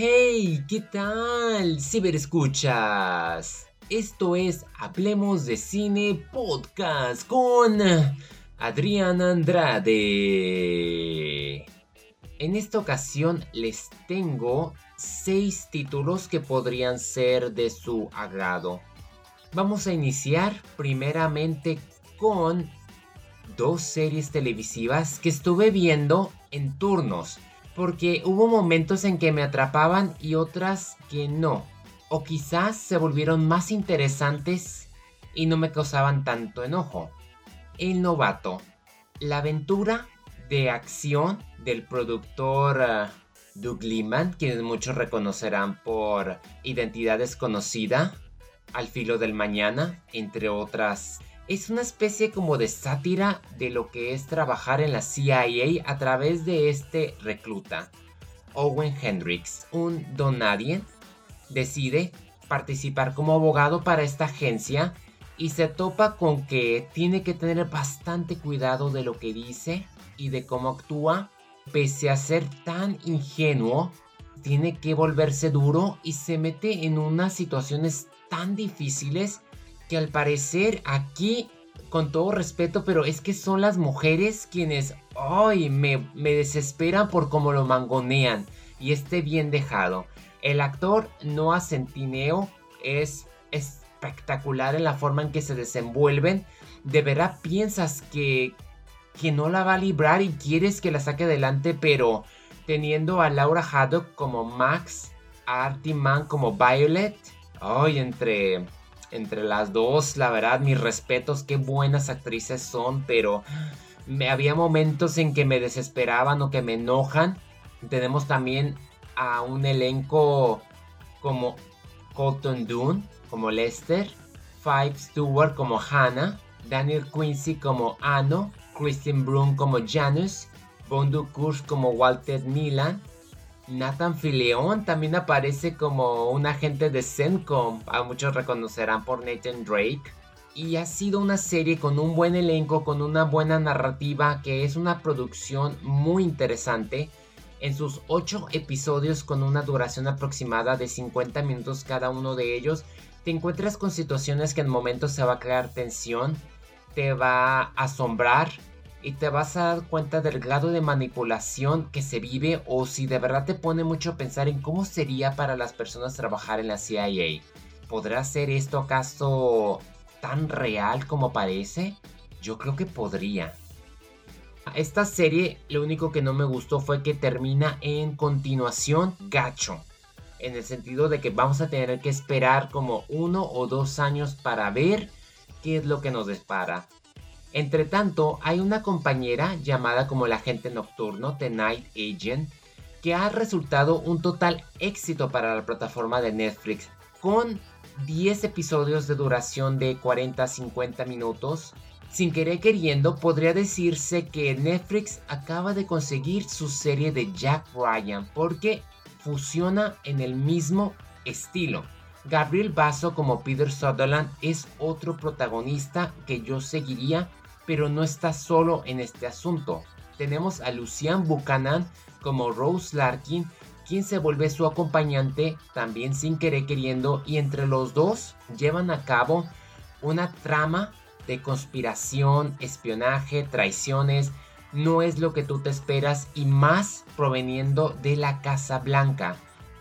Hey, ¿qué tal? Ciberescuchas. Esto es Hablemos de Cine Podcast con Adrián Andrade. En esta ocasión les tengo seis títulos que podrían ser de su agrado. Vamos a iniciar primeramente con dos series televisivas que estuve viendo en turnos porque hubo momentos en que me atrapaban y otras que no. O quizás se volvieron más interesantes y no me causaban tanto enojo. El novato. La aventura de acción del productor uh, Doug Liman, quienes muchos reconocerán por Identidad desconocida, Al filo del mañana, entre otras es una especie como de sátira de lo que es trabajar en la CIA a través de este recluta. Owen Hendricks, un don nadie, decide participar como abogado para esta agencia y se topa con que tiene que tener bastante cuidado de lo que dice y de cómo actúa. Pese a ser tan ingenuo, tiene que volverse duro y se mete en unas situaciones tan difíciles que al parecer aquí, con todo respeto, pero es que son las mujeres quienes, ay, me, me desesperan por cómo lo mangonean y esté bien dejado. El actor Noah Centineo es espectacular en la forma en que se desenvuelven. De verdad piensas que, que no la va a librar y quieres que la saque adelante, pero teniendo a Laura Haddock como Max, a Artie Mann como Violet, ay, entre entre las dos, la verdad, mis respetos, qué buenas actrices son, pero me, había momentos en que me desesperaban o que me enojan. Tenemos también a un elenco como Colton Dune, como Lester, Five Stewart como Hannah, Daniel Quincy como Anno, Kristen Broom como Janus, Bondu Kurz como Walter Milan, Nathan Fileón también aparece como un agente de CENTCOM, a muchos reconocerán por Nathan Drake. Y ha sido una serie con un buen elenco, con una buena narrativa, que es una producción muy interesante. En sus 8 episodios con una duración aproximada de 50 minutos cada uno de ellos, te encuentras con situaciones que en momentos se va a crear tensión, te va a asombrar, y te vas a dar cuenta del grado de manipulación que se vive o si de verdad te pone mucho a pensar en cómo sería para las personas trabajar en la CIA. ¿Podrá ser esto acaso tan real como parece? Yo creo que podría. Esta serie lo único que no me gustó fue que termina en continuación gacho. En el sentido de que vamos a tener que esperar como uno o dos años para ver qué es lo que nos depara. Entre tanto, hay una compañera llamada como el agente nocturno, The Night Agent, que ha resultado un total éxito para la plataforma de Netflix, con 10 episodios de duración de 40 a 50 minutos. Sin querer queriendo, podría decirse que Netflix acaba de conseguir su serie de Jack Ryan porque fusiona en el mismo estilo. Gabriel Basso como Peter Sutherland es otro protagonista que yo seguiría pero no está solo en este asunto. Tenemos a Lucian Buchanan como Rose Larkin, quien se vuelve su acompañante también sin querer queriendo y entre los dos llevan a cabo una trama de conspiración, espionaje, traiciones, no es lo que tú te esperas y más proveniendo de la Casa Blanca.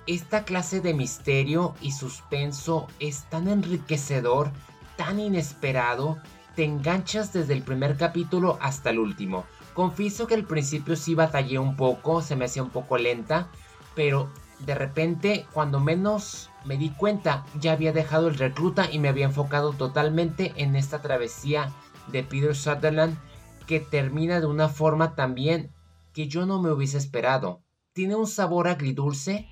Esta clase de misterio y suspenso es tan enriquecedor, tan inesperado, te enganchas desde el primer capítulo hasta el último. Confieso que al principio sí batallé un poco, se me hacía un poco lenta, pero de repente, cuando menos me di cuenta, ya había dejado el recluta y me había enfocado totalmente en esta travesía de Peter Sutherland que termina de una forma también que yo no me hubiese esperado. Tiene un sabor agridulce,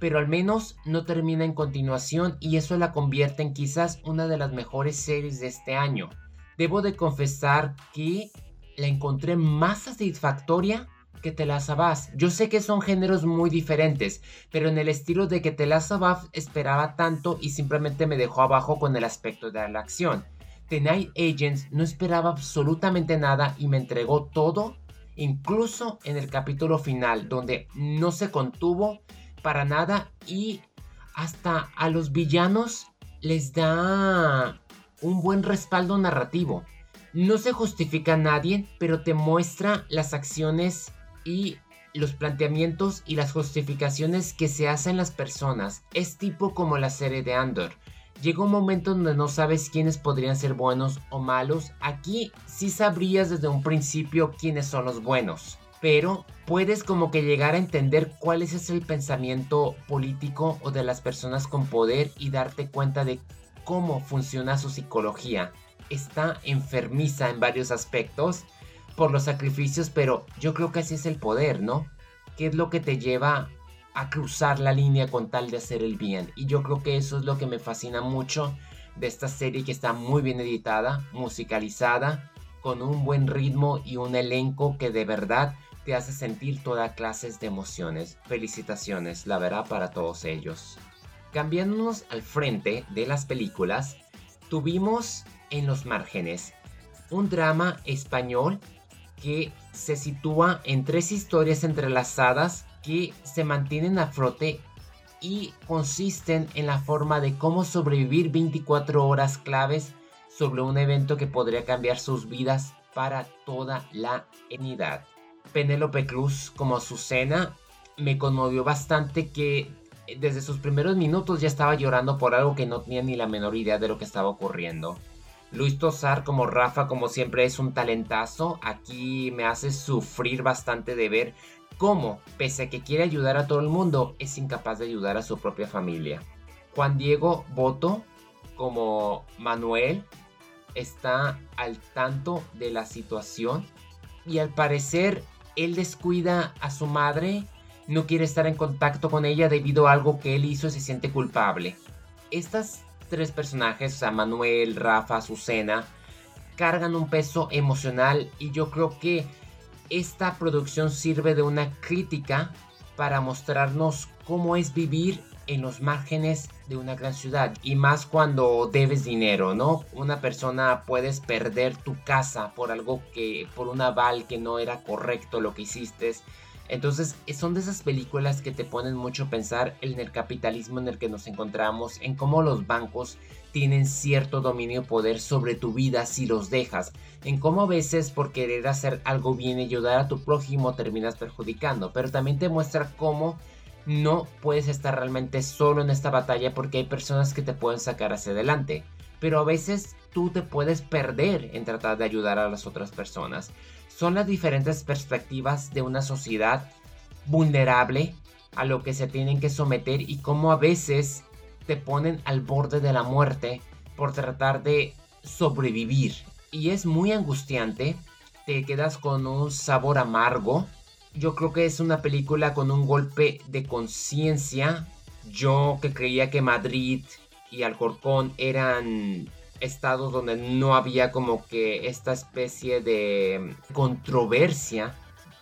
pero al menos no termina en continuación y eso la convierte en quizás una de las mejores series de este año debo de confesar que la encontré más satisfactoria que Last Yo sé que son géneros muy diferentes, pero en el estilo de que Last esperaba tanto y simplemente me dejó abajo con el aspecto de la acción. The Night Agents no esperaba absolutamente nada y me entregó todo, incluso en el capítulo final, donde no se contuvo, para nada y hasta a los villanos les da un buen respaldo narrativo. No se justifica a nadie, pero te muestra las acciones y los planteamientos y las justificaciones que se hacen las personas. Es tipo como la serie de Andor. Llega un momento donde no sabes quiénes podrían ser buenos o malos. Aquí sí sabrías desde un principio quiénes son los buenos pero puedes como que llegar a entender cuál es el pensamiento político o de las personas con poder y darte cuenta de cómo funciona su psicología. Está enfermiza en varios aspectos por los sacrificios, pero yo creo que así es el poder, ¿no? ¿Qué es lo que te lleva a cruzar la línea con tal de hacer el bien? Y yo creo que eso es lo que me fascina mucho de esta serie que está muy bien editada, musicalizada, con un buen ritmo y un elenco que de verdad te hace sentir toda clases de emociones. Felicitaciones, la verdad, para todos ellos. Cambiándonos al frente de las películas, tuvimos en los márgenes un drama español que se sitúa en tres historias entrelazadas que se mantienen a flote y consisten en la forma de cómo sobrevivir 24 horas claves sobre un evento que podría cambiar sus vidas para toda la eternidad. Penélope Cruz como Azucena me conmovió bastante que desde sus primeros minutos ya estaba llorando por algo que no tenía ni la menor idea de lo que estaba ocurriendo. Luis Tosar como Rafa como siempre es un talentazo, aquí me hace sufrir bastante de ver cómo, pese a que quiere ayudar a todo el mundo, es incapaz de ayudar a su propia familia. Juan Diego Boto como Manuel está al tanto de la situación y al parecer él descuida a su madre, no quiere estar en contacto con ella debido a algo que él hizo y se siente culpable. Estas tres personajes, o sea, Manuel, Rafa, Azucena, cargan un peso emocional y yo creo que esta producción sirve de una crítica para mostrarnos cómo es vivir en los márgenes de una gran ciudad y más cuando debes dinero, ¿no? Una persona puedes perder tu casa por algo que por un aval que no era correcto lo que hiciste. Entonces, son de esas películas que te ponen mucho a pensar en el capitalismo en el que nos encontramos, en cómo los bancos tienen cierto dominio poder sobre tu vida si los dejas, en cómo a veces por querer hacer algo bien y ayudar a tu prójimo terminas perjudicando, pero también te muestra cómo no puedes estar realmente solo en esta batalla porque hay personas que te pueden sacar hacia adelante. Pero a veces tú te puedes perder en tratar de ayudar a las otras personas. Son las diferentes perspectivas de una sociedad vulnerable a lo que se tienen que someter y cómo a veces te ponen al borde de la muerte por tratar de sobrevivir. Y es muy angustiante, te quedas con un sabor amargo yo creo que es una película con un golpe de conciencia. Yo que creía que Madrid y Alcorcón eran estados donde no había como que esta especie de controversia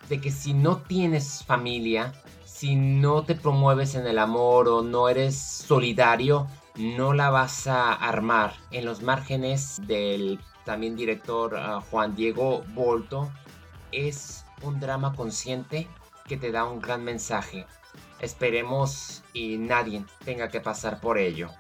de que si no tienes familia, si no te promueves en el amor o no eres solidario, no la vas a armar. En los márgenes del también director ah, Juan Diego Bolto es un drama consciente que te da un gran mensaje. Esperemos y nadie tenga que pasar por ello.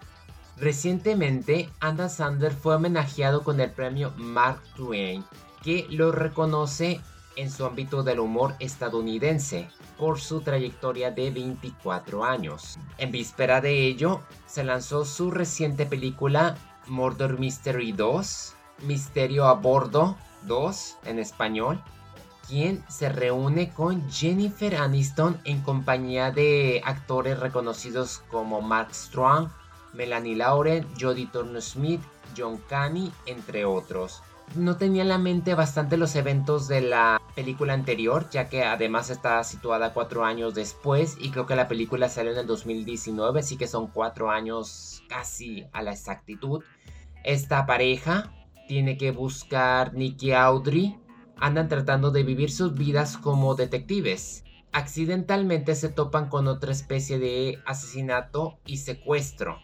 Recientemente, Anna Sander fue homenajeado con el premio Mark Twain, que lo reconoce en su ámbito del humor estadounidense por su trayectoria de 24 años. En víspera de ello, se lanzó su reciente película Murder Mystery 2, Misterio a Bordo 2 en español, quien se reúne con Jennifer Aniston en compañía de actores reconocidos como Mark Strong, Melanie Lauren, Jodie Turner-Smith, John Canny, entre otros. No tenía en la mente bastante los eventos de la película anterior, ya que además está situada cuatro años después y creo que la película salió en el 2019, así que son cuatro años casi a la exactitud. Esta pareja tiene que buscar Nicky Audrey, andan tratando de vivir sus vidas como detectives. Accidentalmente se topan con otra especie de asesinato y secuestro.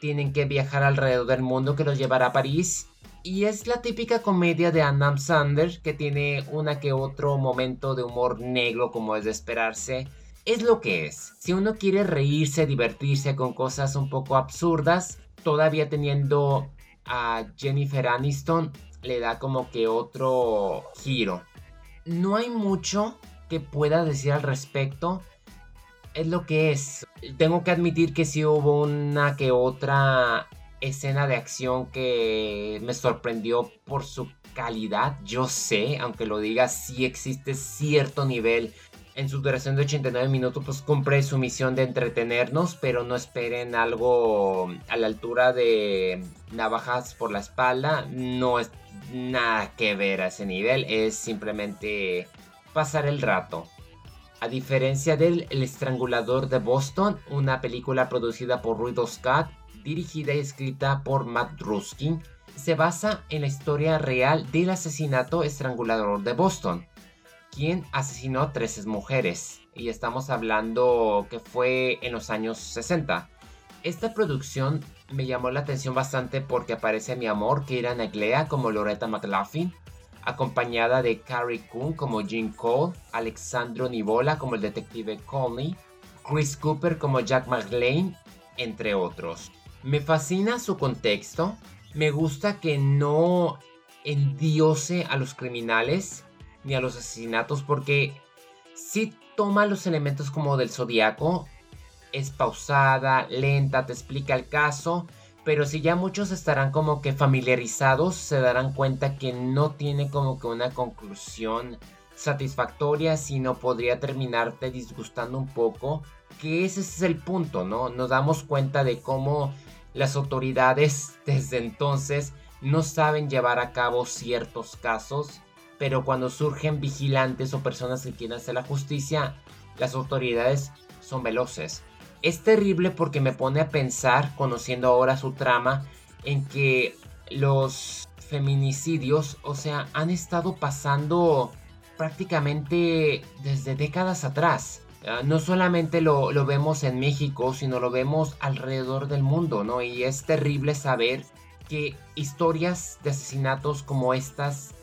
Tienen que viajar alrededor del mundo que los llevará a París. Y es la típica comedia de Adam Sanders que tiene una que otro momento de humor negro como es de esperarse. es lo que es. Si uno quiere reírse, divertirse con cosas un poco absurdas, todavía teniendo a Jennifer Aniston, le da como que otro giro. No hay mucho que pueda decir al respecto. Es lo que es. Tengo que admitir que sí hubo una que otra escena de acción que me sorprendió por su calidad. Yo sé, aunque lo diga, sí existe cierto nivel. En su duración de 89 minutos, pues cumple su misión de entretenernos, pero no esperen algo a la altura de navajas por la espalda. No es nada que ver a ese nivel, es simplemente pasar el rato. A diferencia del El Estrangulador de Boston, una película producida por Ruido Scott, dirigida y escrita por Matt Ruskin, se basa en la historia real del asesinato estrangulador de Boston, quien asesinó a 13 mujeres, y estamos hablando que fue en los años 60. Esta producción me llamó la atención bastante porque aparece mi amor, Keira Neglea como Loretta McLaughlin, acompañada de Carrie Coon como Jean Cole, Alexandro Nivola como el detective Conley, Chris Cooper como Jack McLean, entre otros. Me fascina su contexto, me gusta que no endiose a los criminales ni a los asesinatos porque sí toma los elementos como del zodiaco, es pausada, lenta, te explica el caso, pero si ya muchos estarán como que familiarizados, se darán cuenta que no tiene como que una conclusión satisfactoria, sino podría terminarte disgustando un poco, que ese es el punto, ¿no? Nos damos cuenta de cómo las autoridades desde entonces no saben llevar a cabo ciertos casos, pero cuando surgen vigilantes o personas que quieren hacer la justicia, las autoridades son veloces es terrible porque me pone a pensar, conociendo ahora su trama, en que los feminicidios, o sea, han estado pasando prácticamente desde décadas atrás. Ah, no solamente lo, lo, vemos en México, sino lo vemos alrededor del mundo, ¿no? Y es terrible saber que historias de asesinatos como estas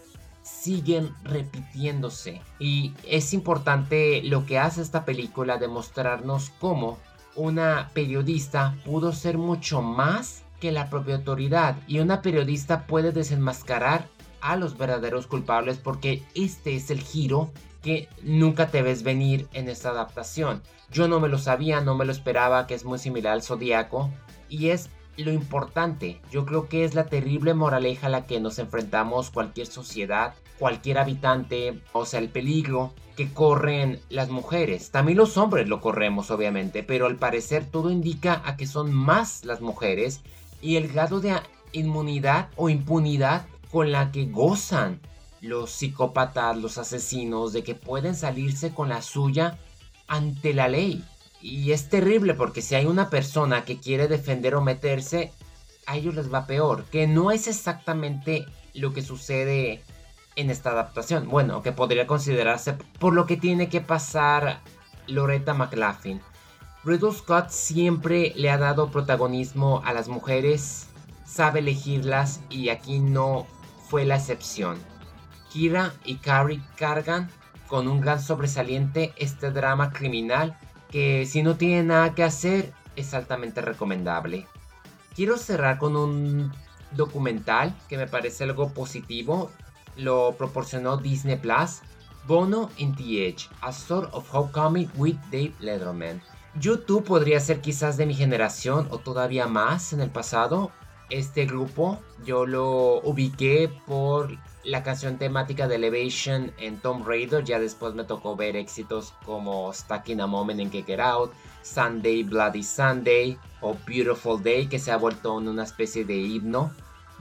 siguen repitiéndose. Y es importante lo que hace esta película, demostrarnos cómo una periodista pudo ser mucho más que la propia autoridad y una periodista puede desenmascarar a los verdaderos culpables porque este es el giro que nunca te ves venir en esta adaptación. Yo no me lo sabía, no me lo esperaba, que es muy similar al Zodíaco y es lo importante. Yo creo que es la terrible moraleja a la que nos enfrentamos cualquier sociedad, cualquier habitante, o sea, el peligro que corren las mujeres. También los hombres lo corremos, obviamente, pero al parecer todo indica a que son más las mujeres y el grado de inmunidad o impunidad con la que gozan los psicópatas, los asesinos, de que pueden salirse con la suya ante la ley. Y es terrible porque si hay una persona que quiere defender o meterse, a ellos les va peor. Que no es exactamente lo que sucede en esta adaptación. Bueno, que podría considerarse por lo que tiene que pasar Loretta McLaughlin. Riddle Scott siempre le ha dado protagonismo a las mujeres, sabe elegirlas y aquí no fue la excepción. Kira y Carrie cargan con un gran sobresaliente este drama criminal que si no tiene nada que hacer es altamente recomendable. Quiero cerrar con un documental que me parece algo positivo lo proporcionó Disney Plus. Bono in the Edge, A Sort of Homecoming with Dave Letterman. YouTube podría ser quizás de mi generación o todavía más en el pasado. Este grupo yo lo ubiqué por la canción temática de Elevation en Tomb Raider. Ya después me tocó ver éxitos como Stuck in a Moment en Kick It Out, Sunday Bloody Sunday o Beautiful Day que se ha vuelto una especie de himno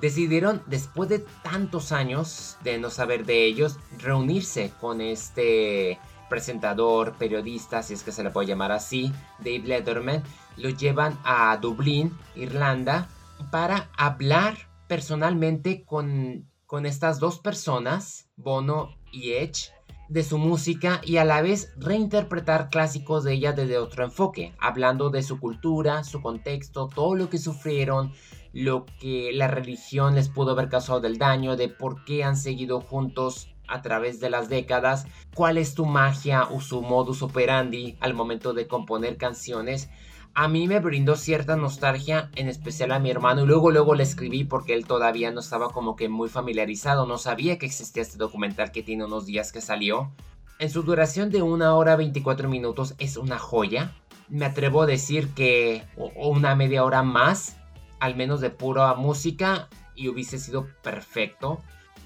decidieron, después de tantos años de no saber de ellos, reunirse con este presentador, periodista, si es que se le puede llamar así, Dave Letterman, lo llevan a Dublín, Irlanda, para hablar personalmente con, con estas dos personas, Bono y Edge, de su música y a la vez reinterpretar clásicos de ella desde otro enfoque, hablando de su cultura, su contexto, todo lo que sufrieron, lo que la religión les pudo haber causado del daño, de por qué han seguido juntos a través de las décadas cuál es tu magia o su modus operandi al momento de componer canciones, a mí me brindó cierta nostalgia, en especial a mi hermano, y luego luego le escribí porque él todavía no estaba como que muy familiarizado, no sabía que existía este documental que tiene unos días que salió. En su duración de una hora 24 minutos es una joya. Me atrevo a decir que una media hora más, al menos de pura música, y hubiese sido perfecto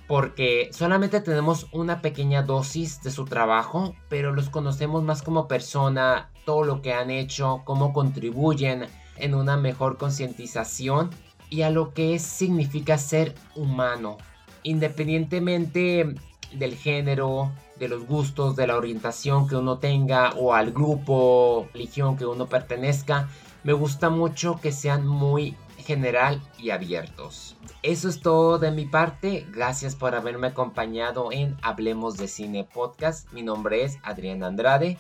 porque solamente tenemos una pequeña dosis de su trabajo, pero los conocemos más como persona, todo lo que han hecho, cómo contribuyen en una mejor concientización y a lo que significa ser humano, independientemente del género, de los gustos, de la orientación que uno tenga o al grupo, religión que uno pertenezca. Me gusta mucho que sean muy general y abiertos. Eso es todo de mi parte. Gracias por haberme acompañado en Hablemos de Cine Podcast. Mi nombre es Adrián Andrade.